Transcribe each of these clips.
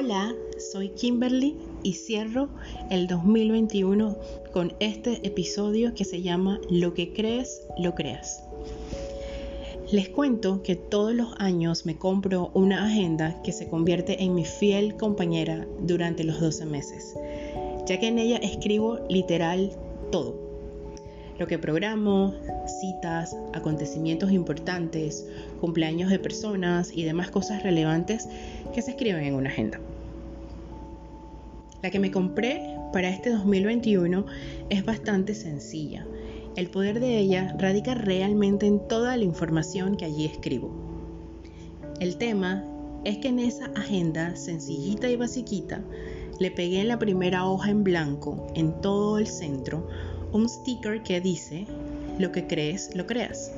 Hola, soy Kimberly y cierro el 2021 con este episodio que se llama Lo que crees, lo creas. Les cuento que todos los años me compro una agenda que se convierte en mi fiel compañera durante los 12 meses, ya que en ella escribo literal todo. Lo que programo, citas, acontecimientos importantes, cumpleaños de personas y demás cosas relevantes que se escriben en una agenda. La que me compré para este 2021 es bastante sencilla. El poder de ella radica realmente en toda la información que allí escribo. El tema es que en esa agenda sencillita y basiquita le pegué en la primera hoja en blanco, en todo el centro, un sticker que dice, lo que crees, lo creas.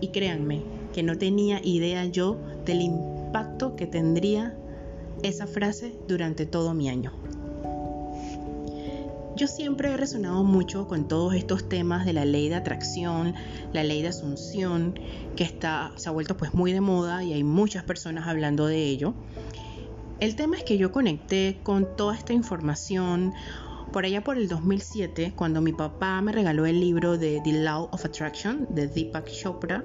Y créanme que no tenía idea yo del impacto que tendría esa frase durante todo mi año. Yo siempre he resonado mucho con todos estos temas de la ley de atracción, la ley de asunción, que está, se ha vuelto pues muy de moda y hay muchas personas hablando de ello. El tema es que yo conecté con toda esta información por allá por el 2007, cuando mi papá me regaló el libro de The Law of Attraction de Deepak Chopra,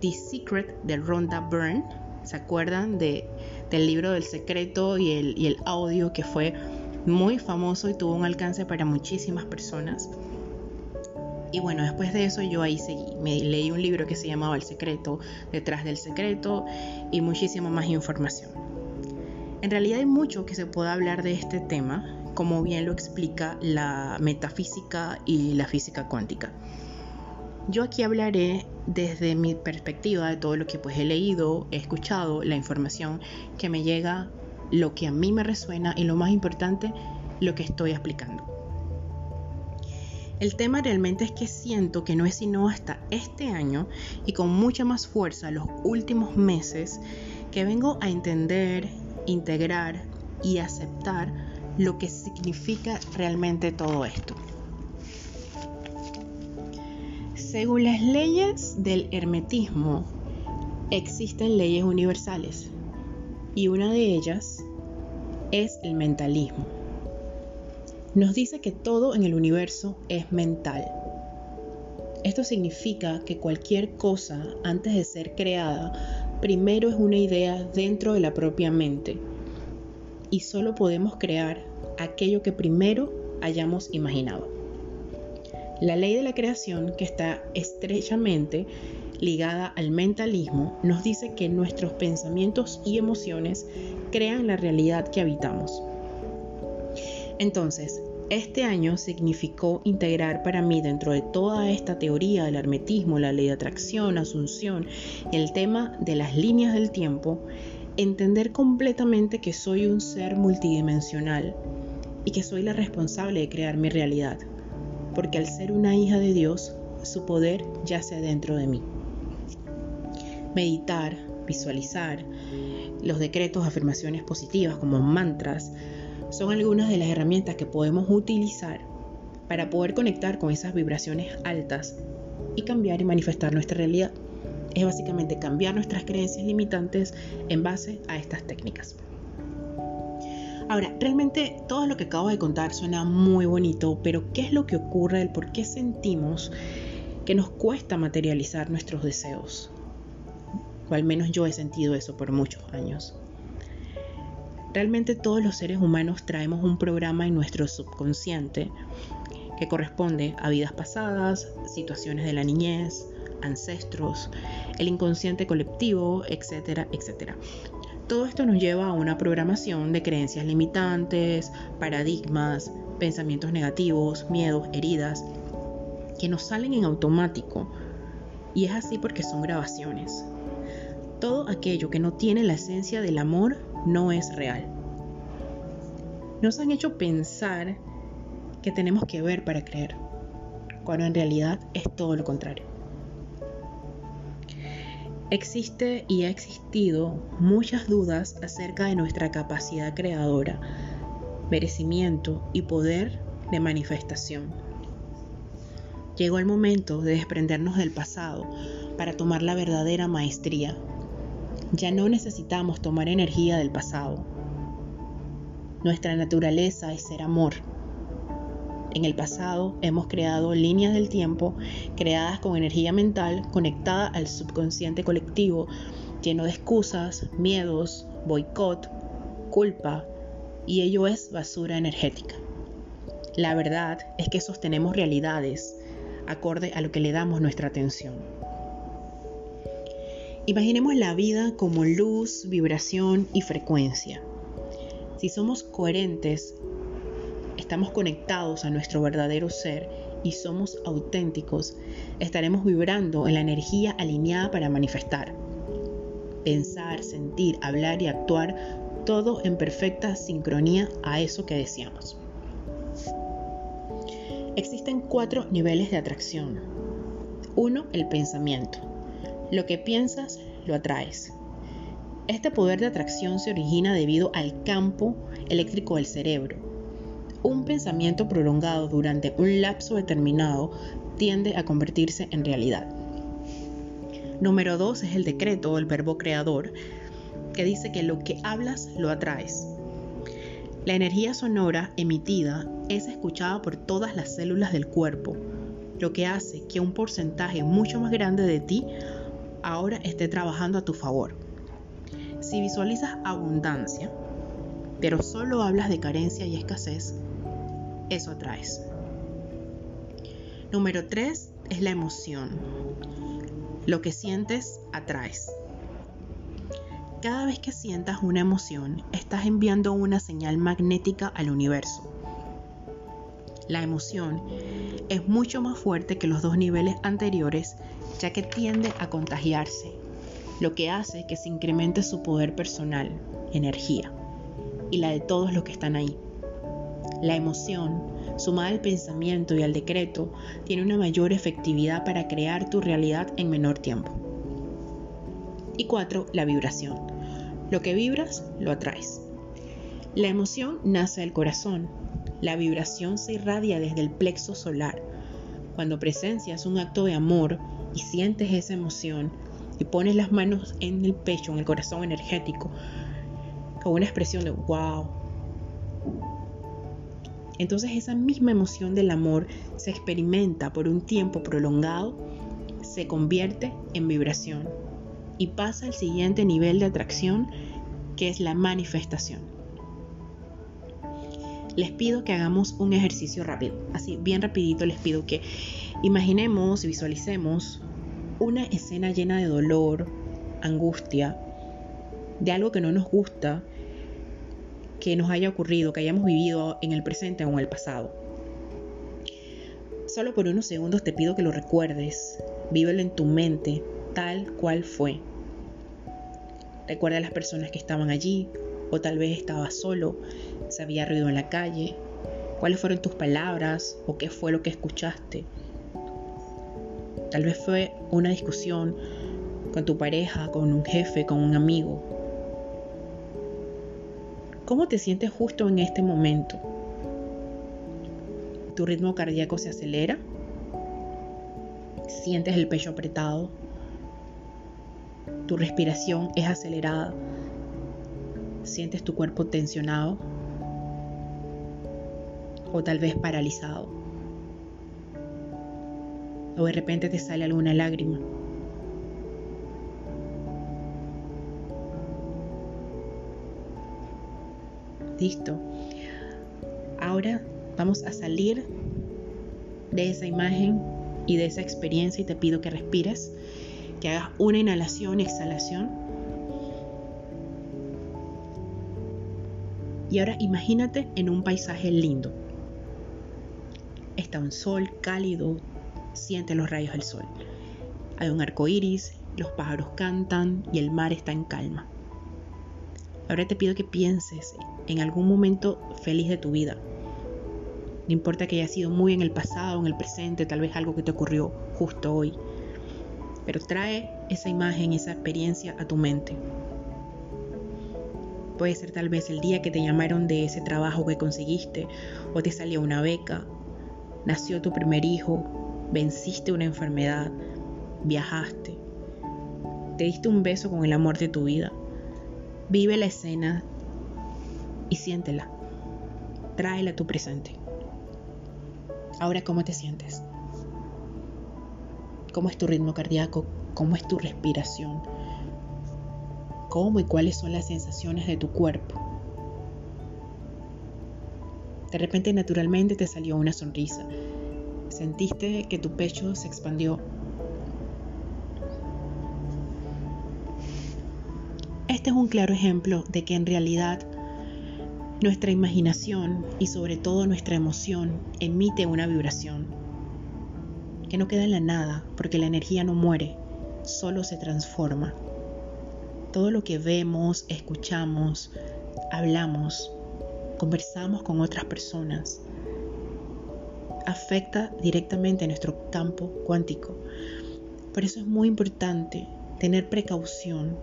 The Secret de Rhonda Byrne. ¿Se acuerdan de, del libro del secreto y el, audio que fue muy famoso y tuvo un alcance para muchísimas personas. Y bueno, después de eso yo ahí seguí. Me leí un libro que se llamaba El secreto, detrás del secreto y muchísima más información. En realidad hay mucho que se puede hablar de este tema, como bien lo explica la metafísica y la física cuántica. Yo aquí hablaré desde mi perspectiva de todo lo que pues he leído, he escuchado, la información que me llega lo que a mí me resuena y lo más importante, lo que estoy explicando. El tema realmente es que siento que no es sino hasta este año y con mucha más fuerza los últimos meses que vengo a entender, integrar y aceptar lo que significa realmente todo esto. Según las leyes del hermetismo, existen leyes universales y una de ellas es el mentalismo. Nos dice que todo en el universo es mental. Esto significa que cualquier cosa antes de ser creada, primero es una idea dentro de la propia mente y solo podemos crear aquello que primero hayamos imaginado. La ley de la creación, que está estrechamente ligada al mentalismo, nos dice que nuestros pensamientos y emociones crean la realidad que habitamos. Entonces, este año significó integrar para mí dentro de toda esta teoría del hermetismo, la ley de atracción, asunción, el tema de las líneas del tiempo, entender completamente que soy un ser multidimensional y que soy la responsable de crear mi realidad, porque al ser una hija de Dios, su poder yace dentro de mí meditar, visualizar, los decretos, afirmaciones positivas como mantras, son algunas de las herramientas que podemos utilizar para poder conectar con esas vibraciones altas y cambiar y manifestar nuestra realidad. Es básicamente cambiar nuestras creencias limitantes en base a estas técnicas. Ahora, realmente todo lo que acabo de contar suena muy bonito, pero ¿qué es lo que ocurre? El por qué sentimos que nos cuesta materializar nuestros deseos? o al menos yo he sentido eso por muchos años. Realmente todos los seres humanos traemos un programa en nuestro subconsciente que corresponde a vidas pasadas, situaciones de la niñez, ancestros, el inconsciente colectivo, etcétera, etcétera. Todo esto nos lleva a una programación de creencias limitantes, paradigmas, pensamientos negativos, miedos, heridas, que nos salen en automático. Y es así porque son grabaciones, todo aquello que no tiene la esencia del amor no es real. Nos han hecho pensar que tenemos que ver para creer, cuando en realidad es todo lo contrario. Existe y ha existido muchas dudas acerca de nuestra capacidad creadora, merecimiento y poder de manifestación. Llegó el momento de desprendernos del pasado para tomar la verdadera maestría ya no necesitamos tomar energía del pasado. Nuestra naturaleza es ser amor. En el pasado hemos creado líneas del tiempo creadas con energía mental conectada al subconsciente colectivo, lleno de excusas, miedos, boicot, culpa, y ello es basura energética. La verdad es que sostenemos realidades acorde a lo que le damos nuestra atención. Imaginemos la vida como luz, vibración y frecuencia. Si somos coherentes, estamos conectados a nuestro verdadero ser y somos auténticos, estaremos vibrando en la energía alineada para manifestar. Pensar, sentir, hablar y actuar, todo en perfecta sincronía a eso que deseamos. Existen cuatro niveles de atracción. Uno, el pensamiento. Lo que piensas, lo atraes. Este poder de atracción se origina debido al campo eléctrico del cerebro. Un pensamiento prolongado durante un lapso determinado tiende a convertirse en realidad. Número 2 es el decreto o el verbo creador, que dice que lo que hablas lo atraes. La energía sonora emitida es escuchada por todas las células del cuerpo, lo que hace que un porcentaje mucho más grande de ti ahora esté trabajando a tu favor. Si visualizas abundancia, pero solo hablas de carencia y escasez, eso atraes. Número 3 es la emoción. Lo que sientes, atraes. Cada vez que sientas una emoción, estás enviando una señal magnética al universo. La emoción es mucho más fuerte que los dos niveles anteriores ya que tiende a contagiarse, lo que hace que se incremente su poder personal, energía, y la de todos los que están ahí. La emoción, sumada al pensamiento y al decreto, tiene una mayor efectividad para crear tu realidad en menor tiempo. Y cuatro, la vibración. Lo que vibras, lo atraes. La emoción nace del corazón. La vibración se irradia desde el plexo solar. Cuando presencias un acto de amor y sientes esa emoción y pones las manos en el pecho, en el corazón energético, una expresión de wow. Entonces esa misma emoción del amor se experimenta por un tiempo prolongado, se convierte en vibración y pasa al siguiente nivel de atracción que es la manifestación. Les pido que hagamos un ejercicio rápido, así bien rapidito les pido que imaginemos y visualicemos una escena llena de dolor, angustia, de algo que no nos gusta, que nos haya ocurrido, que hayamos vivido en el presente o en el pasado. Solo por unos segundos te pido que lo recuerdes, vívelo en tu mente tal cual fue. Recuerda a las personas que estaban allí, o tal vez estabas solo, se había ruido en la calle, cuáles fueron tus palabras o qué fue lo que escuchaste. Tal vez fue una discusión con tu pareja, con un jefe, con un amigo. ¿Cómo te sientes justo en este momento? ¿Tu ritmo cardíaco se acelera? ¿Sientes el pecho apretado? tu respiración es acelerada, sientes tu cuerpo tensionado o tal vez paralizado. O de repente te sale alguna lágrima. Listo. Ahora vamos a salir de esa imagen y de esa experiencia y te pido que respires que hagas una inhalación y exhalación. Y ahora imagínate en un paisaje lindo. Está un sol cálido, siente los rayos del sol. Hay un arco iris, los pájaros cantan y el mar está en calma. Ahora te pido que pienses en algún momento feliz de tu vida. No importa que haya sido muy en el pasado, en el presente, tal vez algo que te ocurrió justo hoy pero trae esa imagen, esa experiencia a tu mente. Puede ser tal vez el día que te llamaron de ese trabajo que conseguiste o te salió una beca, nació tu primer hijo, venciste una enfermedad, viajaste, te diste un beso con el amor de tu vida. Vive la escena y siéntela. tráela a tu presente. Ahora, ¿cómo te sientes? ¿Cómo es tu ritmo cardíaco? ¿Cómo es tu respiración? ¿Cómo y cuáles son las sensaciones de tu cuerpo? De repente naturalmente te salió una sonrisa. Sentiste que tu pecho se expandió. Este es un claro ejemplo de que en realidad nuestra imaginación y sobre todo nuestra emoción emite una vibración que no queda en la nada porque la energía no muere, solo se transforma. Todo lo que vemos, escuchamos, hablamos, conversamos con otras personas, afecta directamente a nuestro campo cuántico. Por eso es muy importante tener precaución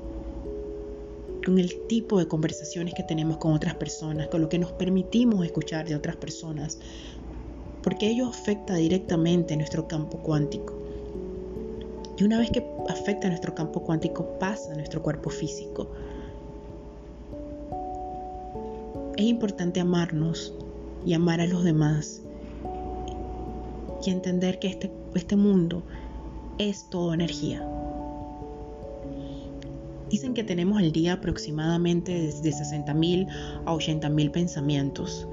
con el tipo de conversaciones que tenemos con otras personas, con lo que nos permitimos escuchar de otras personas, porque ello afecta directamente nuestro campo cuántico. Y una vez que afecta nuestro campo cuántico, pasa a nuestro cuerpo físico. Es importante amarnos y amar a los demás y entender que este, este mundo es todo energía. Dicen que tenemos al día aproximadamente de 60.000 a 80.000 pensamientos.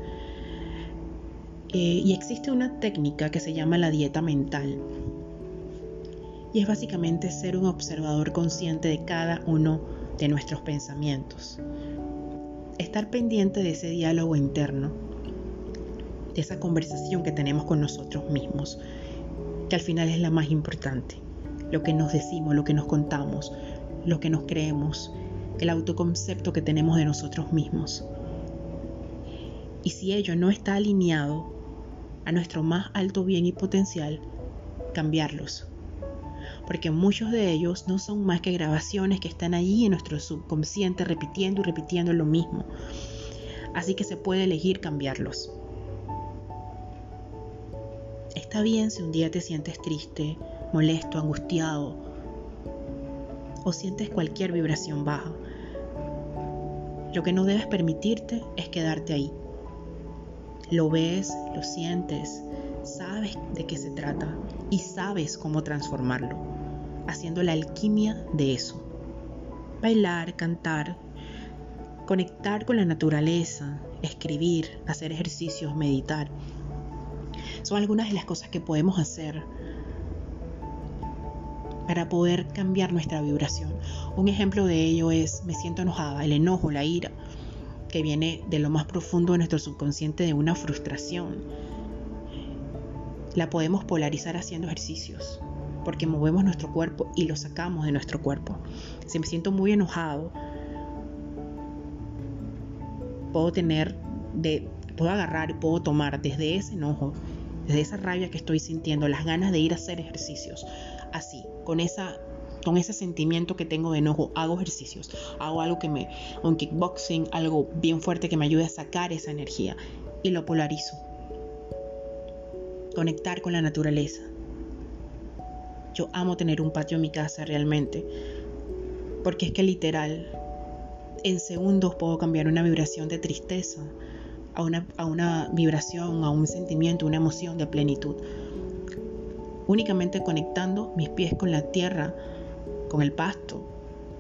Eh, y existe una técnica que se llama la dieta mental. Y es básicamente ser un observador consciente de cada uno de nuestros pensamientos estar pendiente de ese diálogo interno, de esa conversación que tenemos con nosotros mismos, que al final es la más importante. Lo que nos decimos, lo que nos contamos, lo que nos creemos, el autoconcepto que tenemos de nosotros mismos. Y si ello no está alineado a nuestro más alto bien y potencial, cambiarlos, porque muchos de ellos no son más que grabaciones que están allí en nuestro subconsciente repitiendo y repitiendo lo mismo. Así que se puede elegir cambiarlos. Está bien si un día te sientes triste, molesto, angustiado o sientes cualquier vibración baja. Lo que no debes permitirte es quedarte ahí. Lo ves, lo sientes, sabes de qué se trata y sabes cómo transformarlo, haciendo la alquimia de eso. Bailar, cantar, conectar con la naturaleza, escribir, hacer ejercicios, meditar. Son algunas de las cosas que podemos hacer para poder cambiar nuestra vibración. Un ejemplo de ello es me siento enojada, el enojo, la ira, que viene de lo más profundo de nuestro subconsciente de una frustración, la podemos polarizar haciendo ejercicios, porque movemos nuestro cuerpo y lo sacamos de nuestro cuerpo. Si me siento muy enojado, puedo tener de puedo agarrar y puedo tomar desde ese enojo, desde esa rabia que estoy sintiendo, las ganas de ir a hacer ejercicios. Así, con esa con ese sentimiento que tengo de enojo, hago ejercicios, hago algo que me, un kickboxing, algo bien fuerte que me ayude a sacar esa energía y lo polarizo conectar con la naturaleza. Yo amo tener un patio en mi casa realmente, porque es que literal, en segundos puedo cambiar una vibración de tristeza a una, a una vibración, a un sentimiento, una emoción de plenitud. Únicamente conectando mis pies con la tierra, con el pasto,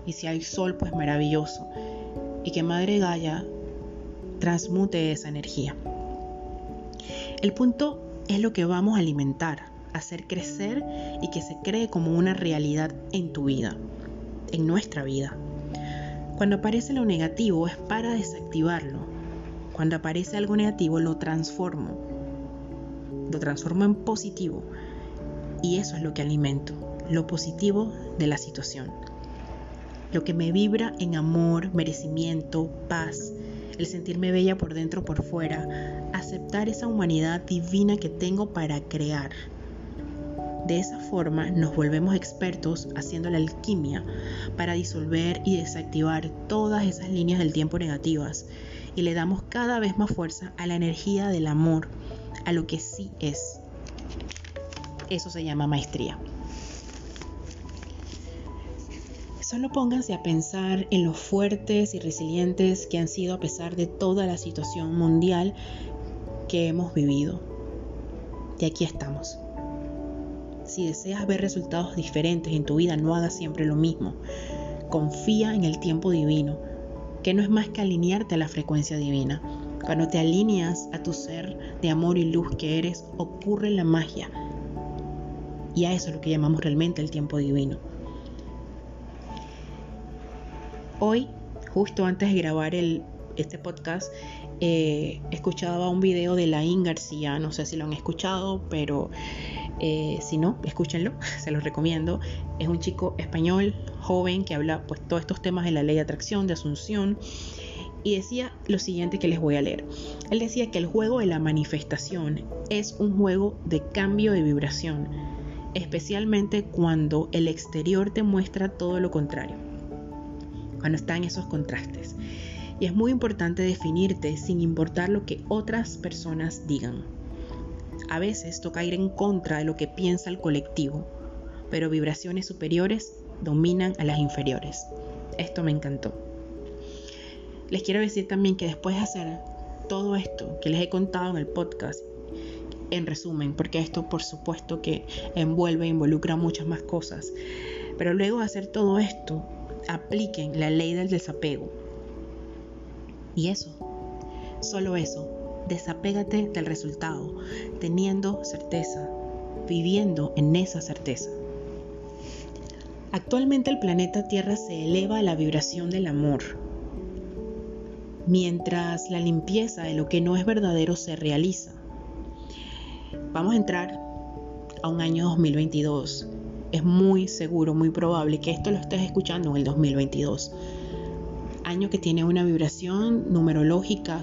y si hay sol, pues maravilloso. Y que Madre Gaia transmute esa energía. El punto es lo que vamos a alimentar, hacer crecer y que se cree como una realidad en tu vida, en nuestra vida. Cuando aparece lo negativo es para desactivarlo. Cuando aparece algo negativo lo transformo. Lo transformo en positivo. Y eso es lo que alimento, lo positivo de la situación. Lo que me vibra en amor, merecimiento, paz, el sentirme bella por dentro, por fuera, aceptar esa humanidad divina que tengo para crear. De esa forma nos volvemos expertos haciendo la alquimia para disolver y desactivar todas esas líneas del tiempo negativas y le damos cada vez más fuerza a la energía del amor, a lo que sí es. Eso se llama maestría. Solo pónganse a pensar en lo fuertes y resilientes que han sido a pesar de toda la situación mundial que hemos vivido. Y aquí estamos. Si deseas ver resultados diferentes en tu vida, no hagas siempre lo mismo. Confía en el tiempo divino, que no es más que alinearte a la frecuencia divina. Cuando te alineas a tu ser de amor y luz que eres, ocurre la magia. Y a eso es lo que llamamos realmente el tiempo divino. Hoy, justo antes de grabar este podcast, eh, escuchaba un video de Laín García, no sé si lo han escuchado, pero eh, si no, escúchenlo, se los recomiendo. Es un chico español, joven, que habla pues todos estos temas de la ley de atracción, de asunción. Y decía lo siguiente que les voy a leer. Él decía que el juego de la manifestación es un juego de cambio de vibración, especialmente cuando el exterior te muestra todo lo contrario, cuando están esos contrastes. Y es muy importante definirte sin importar lo que otras personas digan. A veces toca ir en contra de lo que piensa el colectivo, pero vibraciones superiores dominan a las inferiores. Esto me encantó. Les quiero decir también que después de hacer todo esto que les he contado en el podcast, en resumen, porque esto por supuesto que envuelve e involucra muchas más cosas, pero luego de hacer todo esto, apliquen la ley del desapego. Y eso, solo eso, Desapégate del resultado, teniendo certeza, viviendo en esa certeza. Actualmente el planeta Tierra se eleva a la vibración del amor, mientras la limpieza de lo que no es verdadero se realiza. Vamos a entrar a un año 2022. Es muy seguro, muy probable que esto lo estés escuchando en el 2022. Año que tiene una vibración numerológica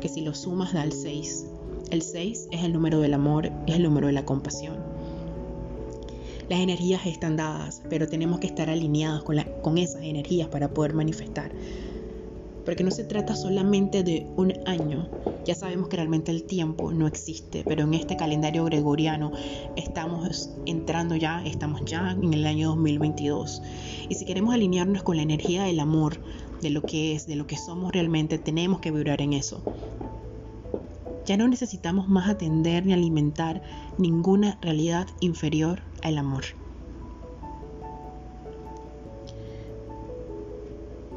que si lo sumas da el 6. El 6 es el número del amor, es el número de la compasión. Las energías están dadas, pero tenemos que estar alineados con, con esas energías para poder manifestar. Porque no se trata solamente de un año. Ya sabemos que realmente el tiempo no existe, pero en este calendario gregoriano estamos entrando ya, estamos ya en el año 2022. Y si queremos alinearnos con la energía del amor, de lo que es, de lo que somos realmente, tenemos que vibrar en eso. Ya no necesitamos más atender ni alimentar ninguna realidad inferior al amor.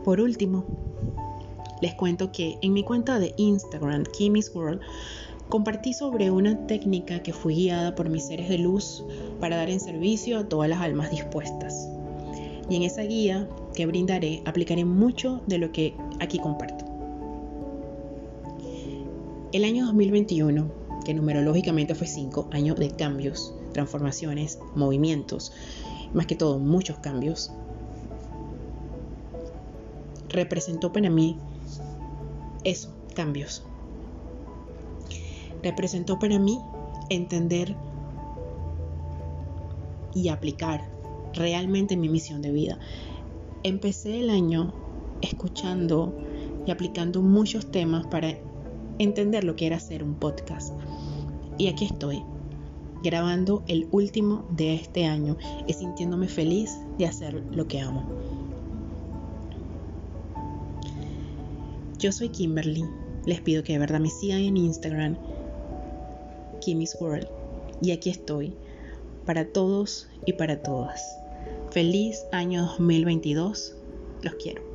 Por último, les cuento que en mi cuenta de Instagram, Kimmy's World, compartí sobre una técnica que fui guiada por mis seres de luz para dar en servicio a todas las almas dispuestas. Y en esa guía que brindaré aplicaré mucho de lo que aquí comparto. El año 2021, que numerológicamente fue 5, años de cambios, transformaciones, movimientos, más que todo muchos cambios, representó para mí eso, cambios. Representó para mí entender y aplicar realmente mi misión de vida. Empecé el año escuchando y aplicando muchos temas para entender lo que era hacer un podcast. Y aquí estoy, grabando el último de este año y sintiéndome feliz de hacer lo que amo. Yo soy Kimberly. Les pido que de verdad me sigan en Instagram, Kimmy's World. Y aquí estoy, para todos y para todas. Feliz año 2022. Los quiero.